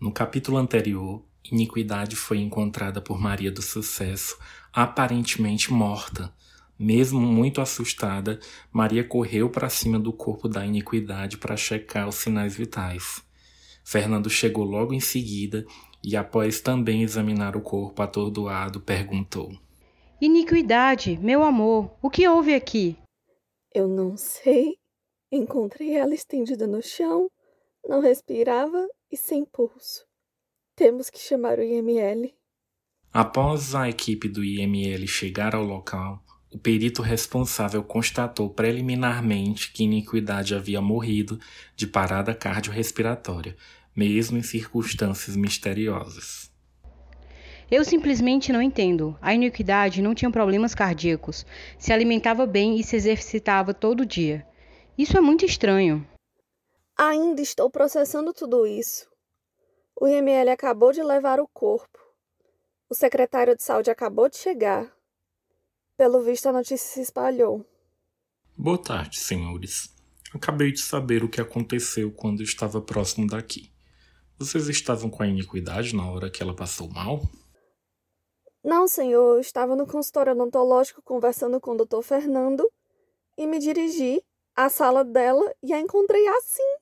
No capítulo anterior, Iniquidade foi encontrada por Maria do Sucesso, aparentemente morta. Mesmo muito assustada, Maria correu para cima do corpo da Iniquidade para checar os sinais vitais. Fernando chegou logo em seguida e, após também examinar o corpo atordoado, perguntou: Iniquidade, meu amor, o que houve aqui? Eu não sei. Encontrei ela estendida no chão, não respirava e sem pulso. Temos que chamar o IML. Após a equipe do IML chegar ao local, o perito responsável constatou preliminarmente que Iniquidade havia morrido de parada cardiorrespiratória, mesmo em circunstâncias misteriosas. Eu simplesmente não entendo. A iniquidade não tinha problemas cardíacos, se alimentava bem e se exercitava todo dia. Isso é muito estranho. Ainda estou processando tudo isso. O IML acabou de levar o corpo. O secretário de saúde acabou de chegar. Pelo visto, a notícia se espalhou. Boa tarde, senhores. Acabei de saber o que aconteceu quando estava próximo daqui. Vocês estavam com a iniquidade na hora que ela passou mal? Não, senhor. Eu estava no consultório odontológico conversando com o Dr. Fernando e me dirigi à sala dela e a encontrei assim.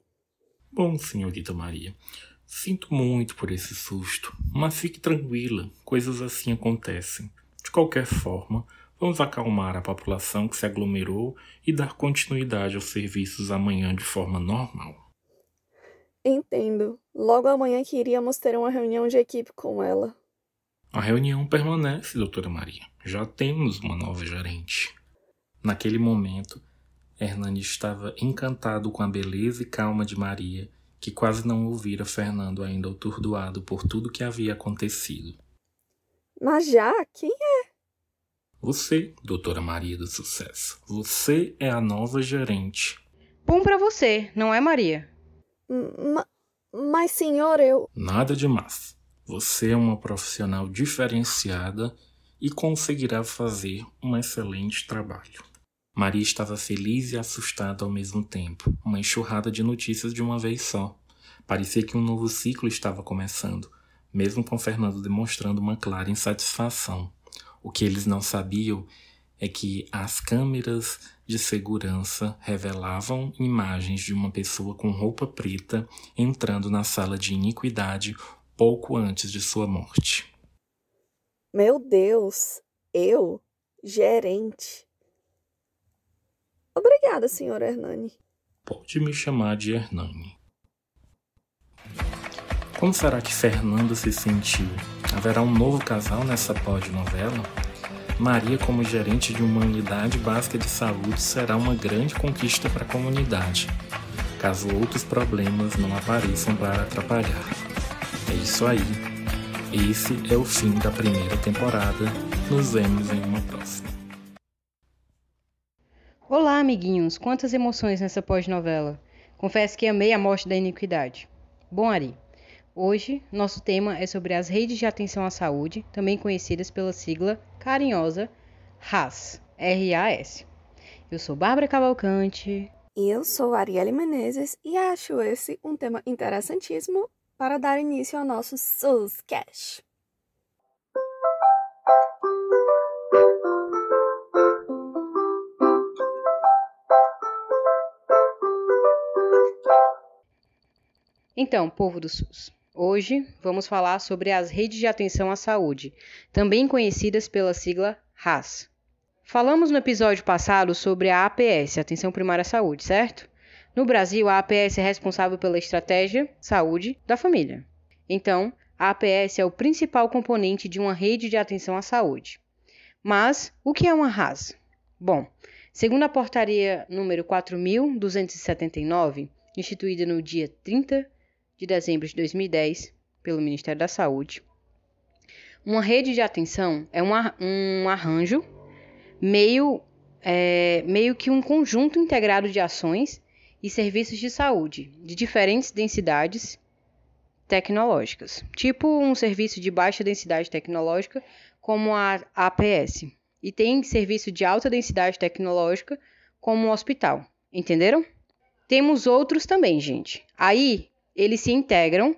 Bom, senhorita Maria, sinto muito por esse susto, mas fique tranquila, coisas assim acontecem. De qualquer forma, vamos acalmar a população que se aglomerou e dar continuidade aos serviços amanhã de forma normal. Entendo. Logo amanhã que iríamos ter uma reunião de equipe com ela. A reunião permanece, doutora Maria. Já temos uma nova gerente. Naquele momento, Hernani estava encantado com a beleza e calma de Maria, que quase não ouvira Fernando ainda atordoado por tudo que havia acontecido. Mas já? Quem é? Você, doutora Maria do Sucesso. Você é a nova gerente. Bom para você, não é, Maria? Ma mas, senhor, eu. Nada demais. Você é uma profissional diferenciada e conseguirá fazer um excelente trabalho. Maria estava feliz e assustada ao mesmo tempo, uma enxurrada de notícias de uma vez só. Parecia que um novo ciclo estava começando, mesmo com Fernando demonstrando uma clara insatisfação. O que eles não sabiam é que as câmeras de segurança revelavam imagens de uma pessoa com roupa preta entrando na sala de iniquidade pouco antes de sua morte. Meu Deus, eu, gerente. Obrigada, senhor Hernani. Pode me chamar de Hernani. Como será que Fernando se sentiu? Haverá um novo casal nessa pod-novela? Maria, como gerente de uma unidade básica de saúde, será uma grande conquista para a comunidade, caso outros problemas não apareçam para atrapalhar. É isso aí. Esse é o fim da primeira temporada. Nos vemos em uma próxima. Amiguinhos! Quantas emoções nessa pós-novela! Confesso que amei a morte da iniquidade. Bom, Ari, hoje nosso tema é sobre as redes de atenção à saúde, também conhecidas pela sigla carinhosa RAS, R-A-S. Eu sou Bárbara Cavalcante. Eu sou Arielle Menezes e acho esse um tema interessantíssimo para dar início ao nosso SUSCast. Então, povo do SUS, Hoje vamos falar sobre as redes de atenção à saúde, também conhecidas pela sigla RAS. Falamos no episódio passado sobre a APS, Atenção Primária à Saúde, certo? No Brasil, a APS é responsável pela estratégia saúde da família. Então, a APS é o principal componente de uma rede de atenção à saúde. Mas o que é uma RAS? Bom, segundo a portaria número 4279, instituída no dia 30 de dezembro de 2010 pelo Ministério da Saúde. Uma rede de atenção é um, um arranjo meio, é, meio que um conjunto integrado de ações e serviços de saúde de diferentes densidades tecnológicas, tipo um serviço de baixa densidade tecnológica como a APS, e tem serviço de alta densidade tecnológica como o hospital. Entenderam? Temos outros também, gente. Aí eles se integram,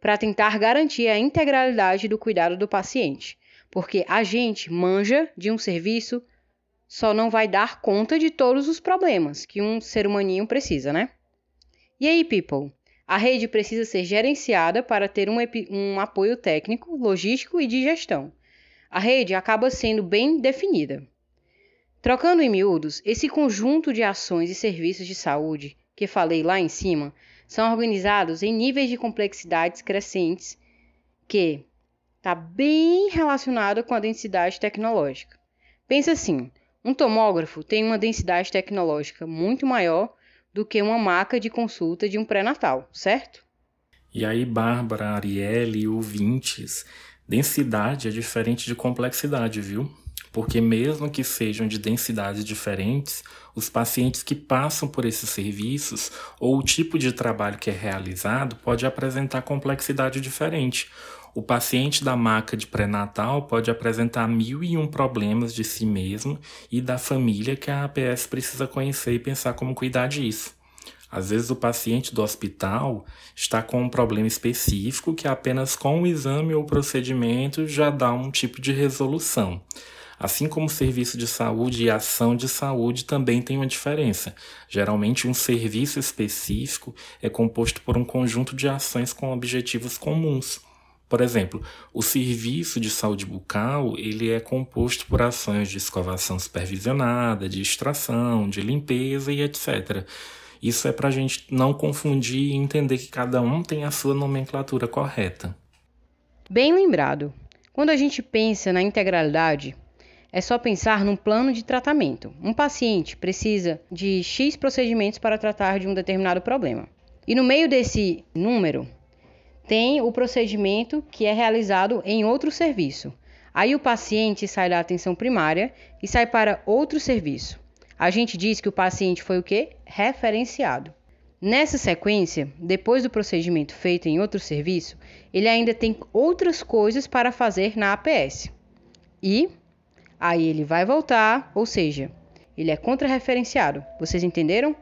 para tentar garantir a integralidade do cuidado do paciente, porque a gente manja de um serviço só não vai dar conta de todos os problemas que um ser humaninho precisa, né? E aí, people? A rede precisa ser gerenciada para ter um, um apoio técnico, logístico e de gestão. A rede acaba sendo bem definida. Trocando em miúdos, esse conjunto de ações e serviços de saúde que falei lá em cima são organizados em níveis de complexidades crescentes que está bem relacionado com a densidade tecnológica. Pensa assim, um tomógrafo tem uma densidade tecnológica muito maior do que uma maca de consulta de um pré-natal, certo? E aí, Bárbara, Arielle e ouvintes, densidade é diferente de complexidade, viu? Porque, mesmo que sejam de densidades diferentes, os pacientes que passam por esses serviços ou o tipo de trabalho que é realizado pode apresentar complexidade diferente. O paciente da maca de pré-natal pode apresentar mil e um problemas de si mesmo e da família que a APS precisa conhecer e pensar como cuidar disso. Às vezes o paciente do hospital está com um problema específico que apenas com o exame ou procedimento já dá um tipo de resolução. Assim como serviço de saúde e ação de saúde também tem uma diferença. Geralmente, um serviço específico é composto por um conjunto de ações com objetivos comuns. Por exemplo, o serviço de saúde bucal ele é composto por ações de escovação supervisionada, de extração, de limpeza e etc. Isso é para a gente não confundir e entender que cada um tem a sua nomenclatura correta. Bem lembrado. Quando a gente pensa na integralidade, é só pensar num plano de tratamento. Um paciente precisa de X procedimentos para tratar de um determinado problema. E no meio desse número, tem o procedimento que é realizado em outro serviço. Aí o paciente sai da atenção primária e sai para outro serviço. A gente diz que o paciente foi o quê? Referenciado. Nessa sequência, depois do procedimento feito em outro serviço, ele ainda tem outras coisas para fazer na APS. E Aí ele vai voltar, ou seja, ele é contrarreferenciado. Vocês entenderam?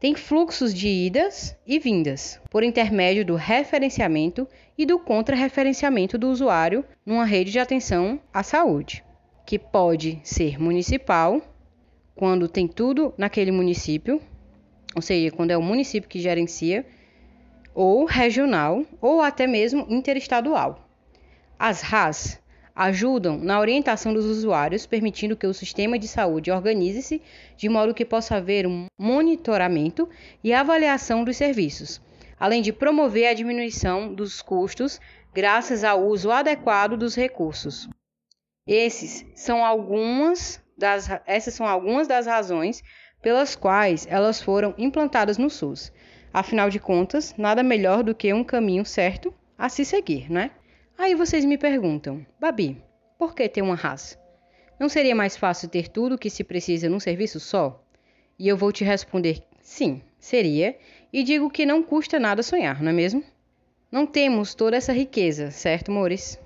Tem fluxos de idas e vindas por intermédio do referenciamento e do contrarreferenciamento do usuário numa rede de atenção à saúde, que pode ser municipal, quando tem tudo naquele município, ou seja, quando é o município que gerencia, ou regional, ou até mesmo interestadual. As RAS ajudam na orientação dos usuários, permitindo que o sistema de saúde organize-se de modo que possa haver um monitoramento e avaliação dos serviços, além de promover a diminuição dos custos graças ao uso adequado dos recursos. Esses são algumas das, essas são algumas das razões pelas quais elas foram implantadas no SUS. Afinal de contas, nada melhor do que um caminho certo a se seguir, né? Aí vocês me perguntam, Babi, por que ter uma raça? Não seria mais fácil ter tudo o que se precisa num serviço só? E eu vou te responder sim, seria, e digo que não custa nada sonhar, não é mesmo? Não temos toda essa riqueza, certo, Mores?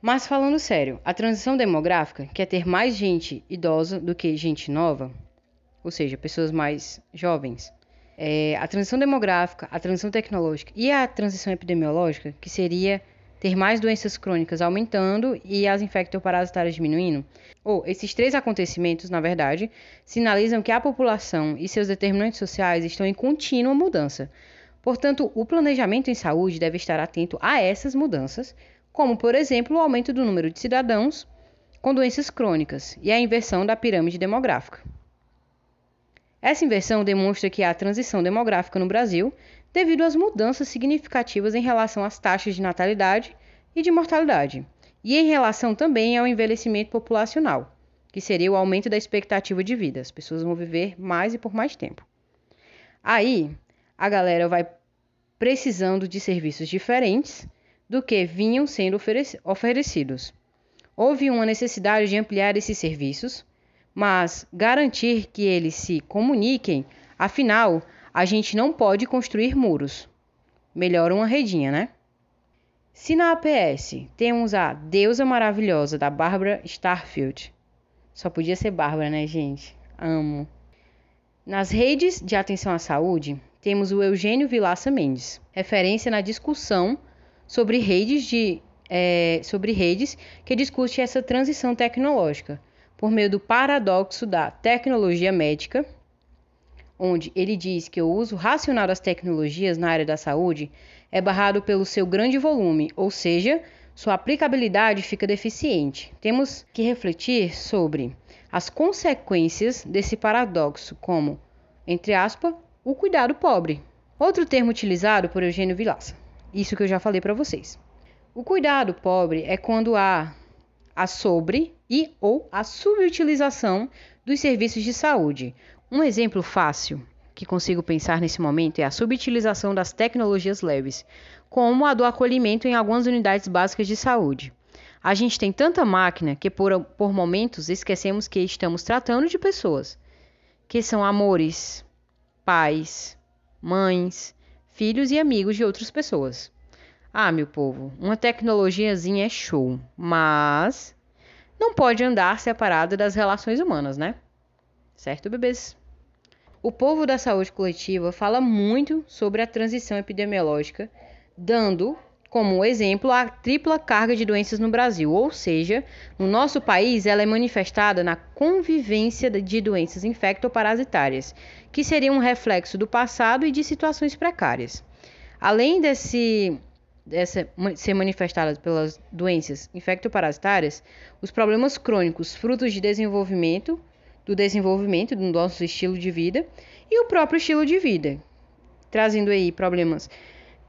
Mas falando sério, a transição demográfica quer ter mais gente idosa do que gente nova, ou seja, pessoas mais jovens. É, a transição demográfica, a transição tecnológica e a transição epidemiológica, que seria ter mais doenças crônicas aumentando e as infectoparasitárias diminuindo? Ou esses três acontecimentos, na verdade, sinalizam que a população e seus determinantes sociais estão em contínua mudança. Portanto, o planejamento em saúde deve estar atento a essas mudanças, como, por exemplo, o aumento do número de cidadãos com doenças crônicas e a inversão da pirâmide demográfica. Essa inversão demonstra que há transição demográfica no Brasil devido às mudanças significativas em relação às taxas de natalidade e de mortalidade, e em relação também ao envelhecimento populacional, que seria o aumento da expectativa de vida. As pessoas vão viver mais e por mais tempo. Aí, a galera vai precisando de serviços diferentes do que vinham sendo oferecidos. Houve uma necessidade de ampliar esses serviços, mas garantir que eles se comuniquem, afinal, a gente não pode construir muros. Melhor uma redinha, né? Se na APS temos a deusa maravilhosa da Bárbara Starfield, só podia ser Bárbara, né, gente? Amo. Nas redes de atenção à saúde, temos o Eugênio Vilaça Mendes, referência na discussão sobre redes de é, sobre redes que discute essa transição tecnológica por meio do paradoxo da tecnologia médica, onde ele diz que o uso racional das tecnologias na área da saúde é barrado pelo seu grande volume, ou seja, sua aplicabilidade fica deficiente. Temos que refletir sobre as consequências desse paradoxo, como, entre aspas, o cuidado pobre. Outro termo utilizado por Eugênio Vilaça. Isso que eu já falei para vocês. O cuidado pobre é quando há a sobre e ou a subutilização dos serviços de saúde. Um exemplo fácil que consigo pensar nesse momento é a subutilização das tecnologias leves, como a do acolhimento em algumas unidades básicas de saúde. A gente tem tanta máquina que por, por momentos esquecemos que estamos tratando de pessoas, que são amores, pais, mães, filhos e amigos de outras pessoas. Ah, meu povo, uma tecnologiazinha é show, mas não pode andar separada das relações humanas, né? Certo, bebês? O povo da saúde coletiva fala muito sobre a transição epidemiológica, dando como exemplo a tripla carga de doenças no Brasil, ou seja, no nosso país ela é manifestada na convivência de doenças infectoparasitárias, que seriam um reflexo do passado e de situações precárias. Além desse dessa, ser manifestadas pelas doenças infectoparasitárias, os problemas crônicos frutos de desenvolvimento, do desenvolvimento do nosso estilo de vida e o próprio estilo de vida, trazendo aí problemas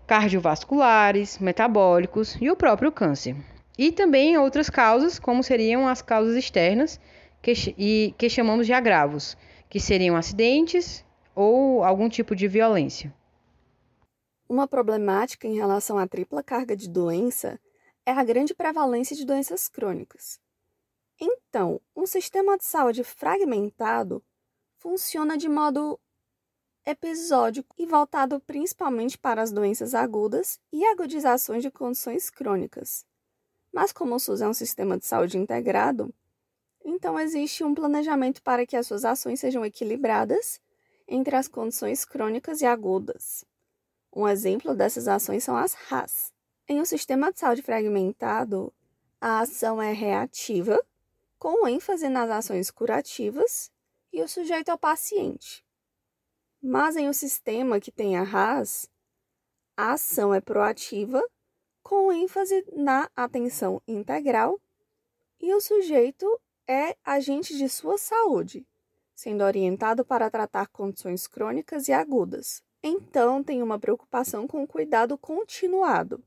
cardiovasculares, metabólicos e o próprio câncer. E também outras causas, como seriam as causas externas, que, e, que chamamos de agravos, que seriam acidentes ou algum tipo de violência. Uma problemática em relação à tripla carga de doença é a grande prevalência de doenças crônicas. Então, um sistema de saúde fragmentado funciona de modo episódico e voltado principalmente para as doenças agudas e agudizações de condições crônicas. Mas como o SUS é um sistema de saúde integrado, então existe um planejamento para que as suas ações sejam equilibradas entre as condições crônicas e agudas. Um exemplo dessas ações são as RAS. Em um sistema de saúde fragmentado, a ação é reativa, com ênfase nas ações curativas, e o sujeito é o paciente. Mas em um sistema que tem a RAS, a ação é proativa, com ênfase na atenção integral, e o sujeito é agente de sua saúde, sendo orientado para tratar condições crônicas e agudas. Então, tem uma preocupação com o cuidado continuado.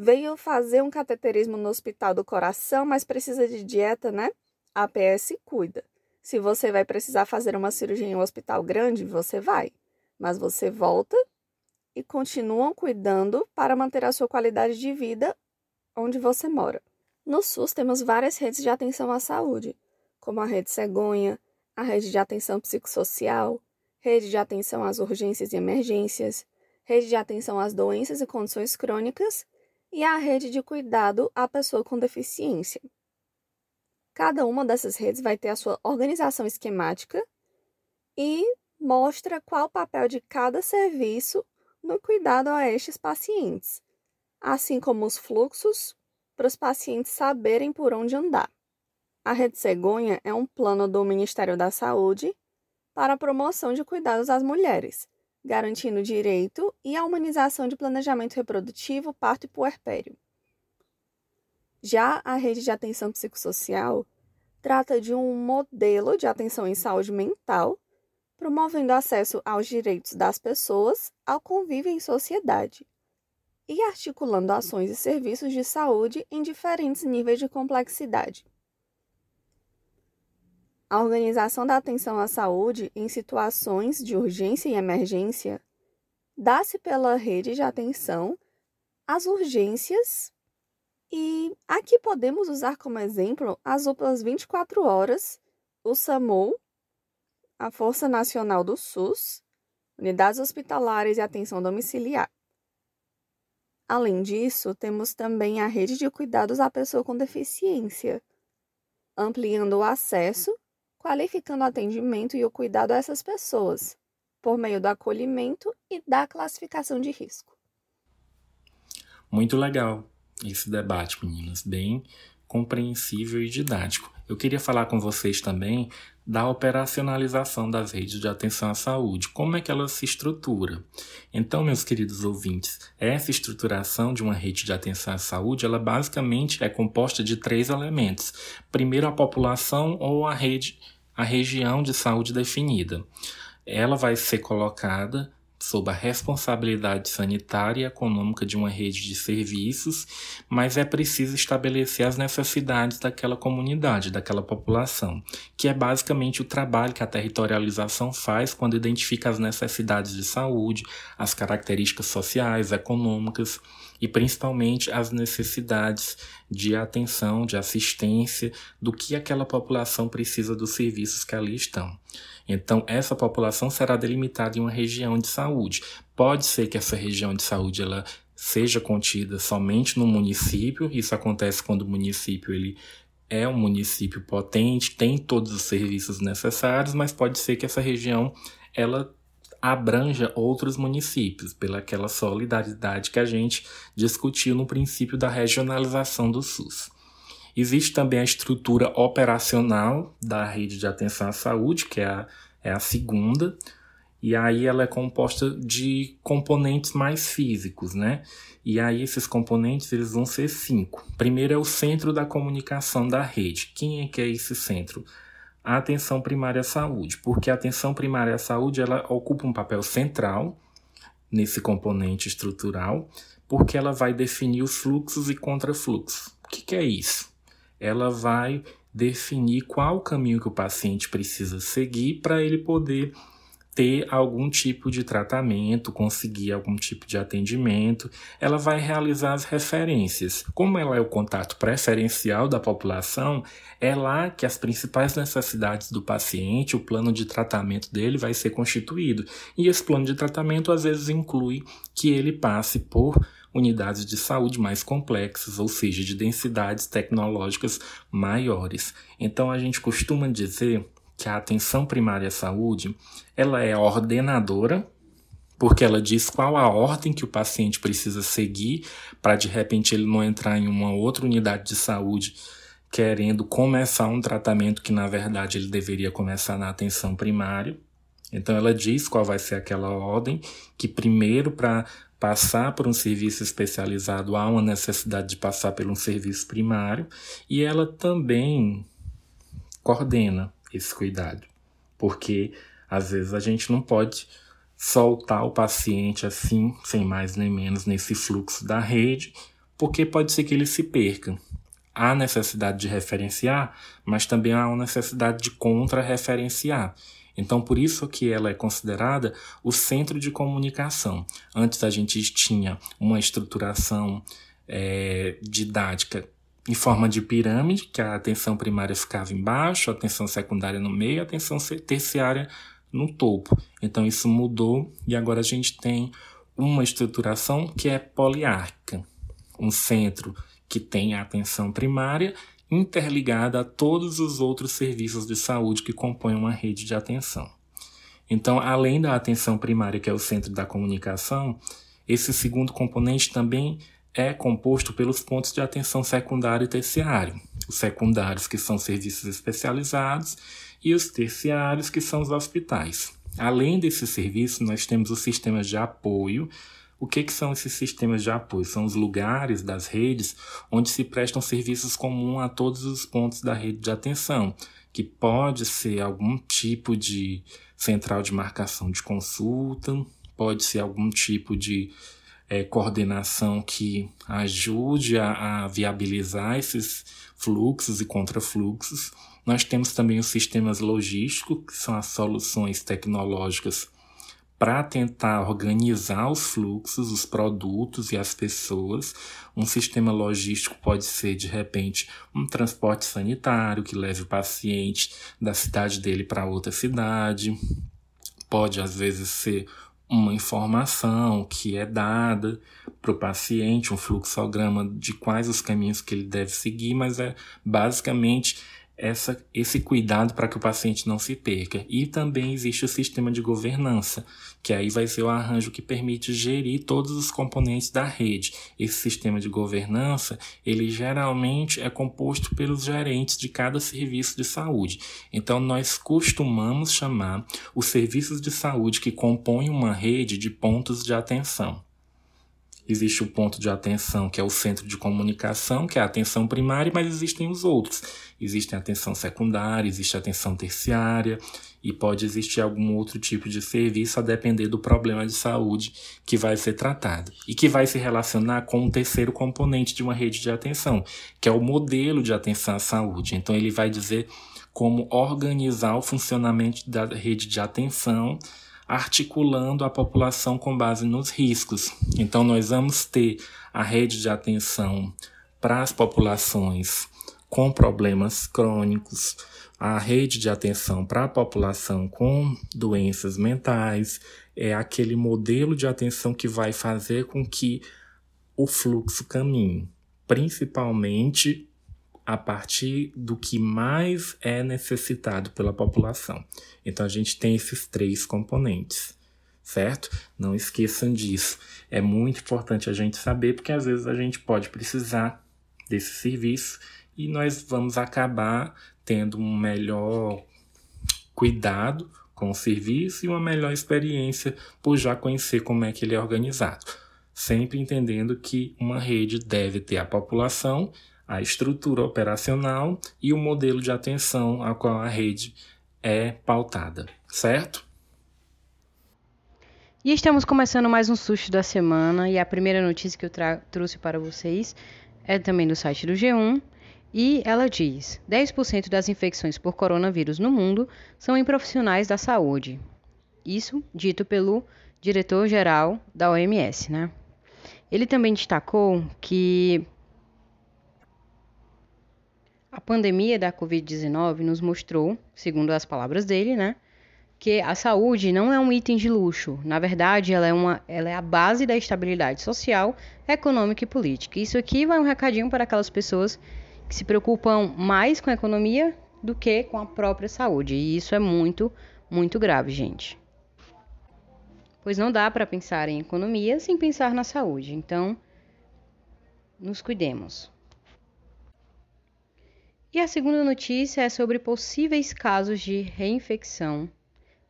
Veio fazer um cateterismo no Hospital do Coração, mas precisa de dieta, né? A APS cuida. Se você vai precisar fazer uma cirurgia em um hospital grande, você vai. Mas você volta e continuam cuidando para manter a sua qualidade de vida onde você mora. No SUS temos várias redes de atenção à saúde, como a rede cegonha, a rede de atenção psicossocial, rede de atenção às urgências e emergências, rede de atenção às doenças e condições crônicas e a rede de cuidado à pessoa com deficiência. Cada uma dessas redes vai ter a sua organização esquemática e mostra qual o papel de cada serviço no cuidado a estes pacientes, assim como os fluxos para os pacientes saberem por onde andar. A Rede Cegonha é um plano do Ministério da Saúde para a promoção de cuidados às mulheres, garantindo direito e a humanização de planejamento reprodutivo, parto e puerpério. Já a rede de atenção psicossocial trata de um modelo de atenção em saúde mental, promovendo acesso aos direitos das pessoas ao convívio em sociedade e articulando ações e serviços de saúde em diferentes níveis de complexidade. A organização da atenção à saúde em situações de urgência e emergência dá-se pela rede de atenção às urgências e aqui podemos usar como exemplo as UPAs 24 horas, o SAMU, a Força Nacional do SUS, unidades hospitalares e atenção domiciliar. Além disso, temos também a rede de cuidados à pessoa com deficiência, ampliando o acesso qualificando o atendimento e o cuidado a essas pessoas, por meio do acolhimento e da classificação de risco. Muito legal esse debate, meninas, bem compreensível e didático. Eu queria falar com vocês também da operacionalização das redes de atenção à saúde, como é que ela se estrutura. Então, meus queridos ouvintes, essa estruturação de uma rede de atenção à saúde, ela basicamente é composta de três elementos. Primeiro, a população ou a rede, a região de saúde definida. Ela vai ser colocada sob a responsabilidade sanitária e econômica de uma rede de serviços, mas é preciso estabelecer as necessidades daquela comunidade, daquela população, que é basicamente o trabalho que a territorialização faz quando identifica as necessidades de saúde, as características sociais, econômicas e principalmente as necessidades de atenção, de assistência, do que aquela população precisa dos serviços que ali estão. Então, essa população será delimitada em uma região de saúde. Pode ser que essa região de saúde ela seja contida somente no município. Isso acontece quando o município ele é um município potente, tem todos os serviços necessários, mas pode ser que essa região ela abranja outros municípios, pela aquela solidariedade que a gente discutiu no princípio da regionalização do SUS. Existe também a estrutura operacional da rede de atenção à saúde, que é a, é a segunda, e aí ela é composta de componentes mais físicos, né? E aí esses componentes eles vão ser cinco. Primeiro é o centro da comunicação da rede. Quem é que é esse centro? A atenção primária à saúde, porque a atenção primária à saúde ela ocupa um papel central nesse componente estrutural, porque ela vai definir os fluxos e contrafluxos. O que, que é isso? ela vai definir qual o caminho que o paciente precisa seguir para ele poder ter algum tipo de tratamento, conseguir algum tipo de atendimento, ela vai realizar as referências. Como ela é o contato preferencial da população, é lá que as principais necessidades do paciente, o plano de tratamento dele vai ser constituído. E esse plano de tratamento às vezes inclui que ele passe por unidades de saúde mais complexas, ou seja, de densidades tecnológicas maiores. Então a gente costuma dizer que a atenção primária à saúde, ela é ordenadora, porque ela diz qual a ordem que o paciente precisa seguir para de repente ele não entrar em uma outra unidade de saúde querendo começar um tratamento que na verdade ele deveria começar na atenção primária. Então ela diz qual vai ser aquela ordem, que primeiro para passar por um serviço especializado há uma necessidade de passar por um serviço primário e ela também coordena esse cuidado, porque às vezes a gente não pode soltar o paciente assim, sem mais nem menos, nesse fluxo da rede, porque pode ser que ele se perca. Há necessidade de referenciar, mas também há uma necessidade de contra-referenciar. Então, por isso que ela é considerada o centro de comunicação. Antes a gente tinha uma estruturação é, didática em forma de pirâmide, que a atenção primária ficava embaixo, a atenção secundária no meio, a atenção terciária no topo. Então isso mudou e agora a gente tem uma estruturação que é poliárquica, um centro que tem a atenção primária interligada a todos os outros serviços de saúde que compõem uma rede de atenção. Então, além da atenção primária, que é o centro da comunicação, esse segundo componente também é composto pelos pontos de atenção secundário e terciário. Os secundários, que são serviços especializados, e os terciários, que são os hospitais. Além desses serviços, nós temos os sistemas de apoio, o que, que são esses sistemas de apoio? São os lugares das redes onde se prestam serviços comuns a todos os pontos da rede de atenção, que pode ser algum tipo de central de marcação de consulta, pode ser algum tipo de é, coordenação que ajude a, a viabilizar esses fluxos e contrafluxos. Nós temos também os sistemas logísticos, que são as soluções tecnológicas para tentar organizar os fluxos, os produtos e as pessoas. Um sistema logístico pode ser, de repente, um transporte sanitário que leve o paciente da cidade dele para outra cidade. Pode, às vezes, ser uma informação que é dada para o paciente, um fluxograma de quais os caminhos que ele deve seguir, mas é basicamente essa, esse cuidado para que o paciente não se perca. E também existe o sistema de governança, que aí vai ser o arranjo que permite gerir todos os componentes da rede. Esse sistema de governança, ele geralmente é composto pelos gerentes de cada serviço de saúde. Então, nós costumamos chamar os serviços de saúde que compõem uma rede de pontos de atenção. Existe o ponto de atenção, que é o centro de comunicação, que é a atenção primária, mas existem os outros. Existe a atenção secundária, existe a atenção terciária, e pode existir algum outro tipo de serviço a depender do problema de saúde que vai ser tratado. E que vai se relacionar com o terceiro componente de uma rede de atenção, que é o modelo de atenção à saúde. Então, ele vai dizer como organizar o funcionamento da rede de atenção articulando a população com base nos riscos. Então, nós vamos ter a rede de atenção para as populações com problemas crônicos, a rede de atenção para a população com doenças mentais, é aquele modelo de atenção que vai fazer com que o fluxo caminhe, principalmente a partir do que mais é necessitado pela população. Então a gente tem esses três componentes, certo? Não esqueçam disso. É muito importante a gente saber, porque às vezes a gente pode precisar desse serviço e nós vamos acabar tendo um melhor cuidado com o serviço e uma melhor experiência por já conhecer como é que ele é organizado. Sempre entendendo que uma rede deve ter a população a estrutura operacional e o modelo de atenção a qual a rede é pautada, certo? E estamos começando mais um susto da semana e a primeira notícia que eu trouxe para vocês é também do site do G1 e ela diz: 10% das infecções por coronavírus no mundo são em profissionais da saúde. Isso dito pelo diretor-geral da OMS, né? Ele também destacou que a pandemia da Covid-19 nos mostrou, segundo as palavras dele, né, que a saúde não é um item de luxo. Na verdade, ela é, uma, ela é a base da estabilidade social, econômica e política. Isso aqui vai um recadinho para aquelas pessoas que se preocupam mais com a economia do que com a própria saúde. E isso é muito, muito grave, gente. Pois não dá para pensar em economia sem pensar na saúde. Então, nos cuidemos. E a segunda notícia é sobre possíveis casos de reinfecção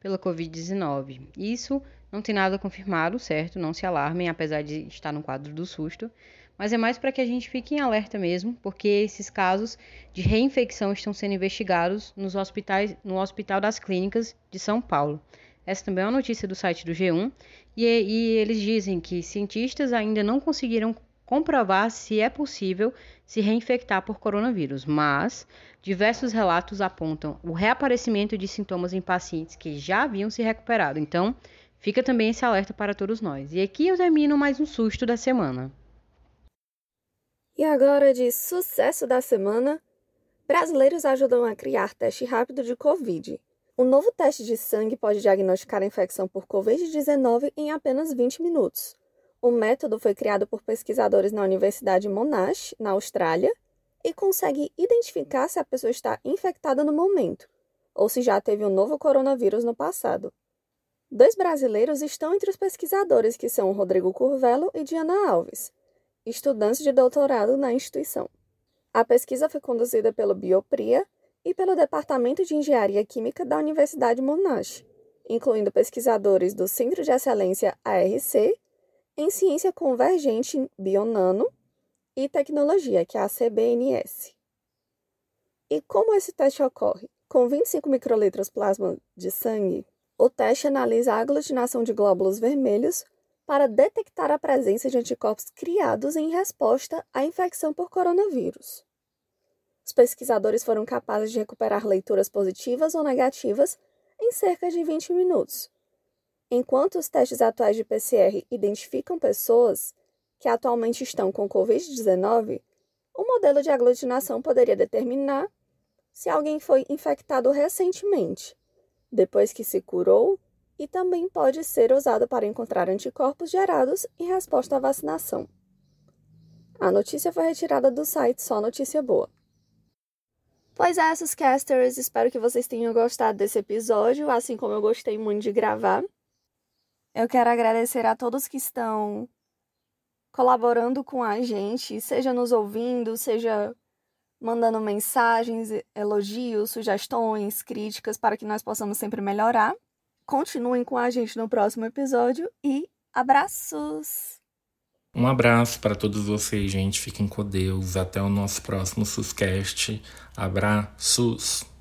pela Covid-19. Isso não tem nada confirmado, certo? Não se alarmem, apesar de estar no quadro do susto. Mas é mais para que a gente fique em alerta mesmo, porque esses casos de reinfecção estão sendo investigados nos hospitais, no Hospital das Clínicas de São Paulo. Essa também é uma notícia do site do G1, e, e eles dizem que cientistas ainda não conseguiram comprovar se é possível se reinfectar por coronavírus, mas diversos relatos apontam o reaparecimento de sintomas em pacientes que já haviam se recuperado. Então, fica também esse alerta para todos nós. E aqui eu termino mais um susto da semana. E agora de sucesso da semana, brasileiros ajudam a criar teste rápido de Covid. Um novo teste de sangue pode diagnosticar a infecção por Covid-19 em apenas 20 minutos. O método foi criado por pesquisadores na Universidade Monash, na Austrália, e consegue identificar se a pessoa está infectada no momento ou se já teve um novo coronavírus no passado. Dois brasileiros estão entre os pesquisadores, que são Rodrigo Curvelo e Diana Alves, estudantes de doutorado na instituição. A pesquisa foi conduzida pelo Biopria e pelo Departamento de Engenharia Química da Universidade Monash, incluindo pesquisadores do Centro de Excelência ARC em Ciência Convergente Bionano e Tecnologia, que é a CBNS. E como esse teste ocorre? Com 25 microlitros plasma de sangue, o teste analisa a aglutinação de glóbulos vermelhos para detectar a presença de anticorpos criados em resposta à infecção por coronavírus. Os pesquisadores foram capazes de recuperar leituras positivas ou negativas em cerca de 20 minutos, Enquanto os testes atuais de PCR identificam pessoas que atualmente estão com Covid-19, o modelo de aglutinação poderia determinar se alguém foi infectado recentemente, depois que se curou, e também pode ser usado para encontrar anticorpos gerados em resposta à vacinação. A notícia foi retirada do site Só Notícia Boa. Pois é, essas casters, espero que vocês tenham gostado desse episódio, assim como eu gostei muito de gravar. Eu quero agradecer a todos que estão colaborando com a gente, seja nos ouvindo, seja mandando mensagens, elogios, sugestões, críticas para que nós possamos sempre melhorar. Continuem com a gente no próximo episódio e abraços! Um abraço para todos vocês, gente. Fiquem com Deus. Até o nosso próximo Suscast. Abraços!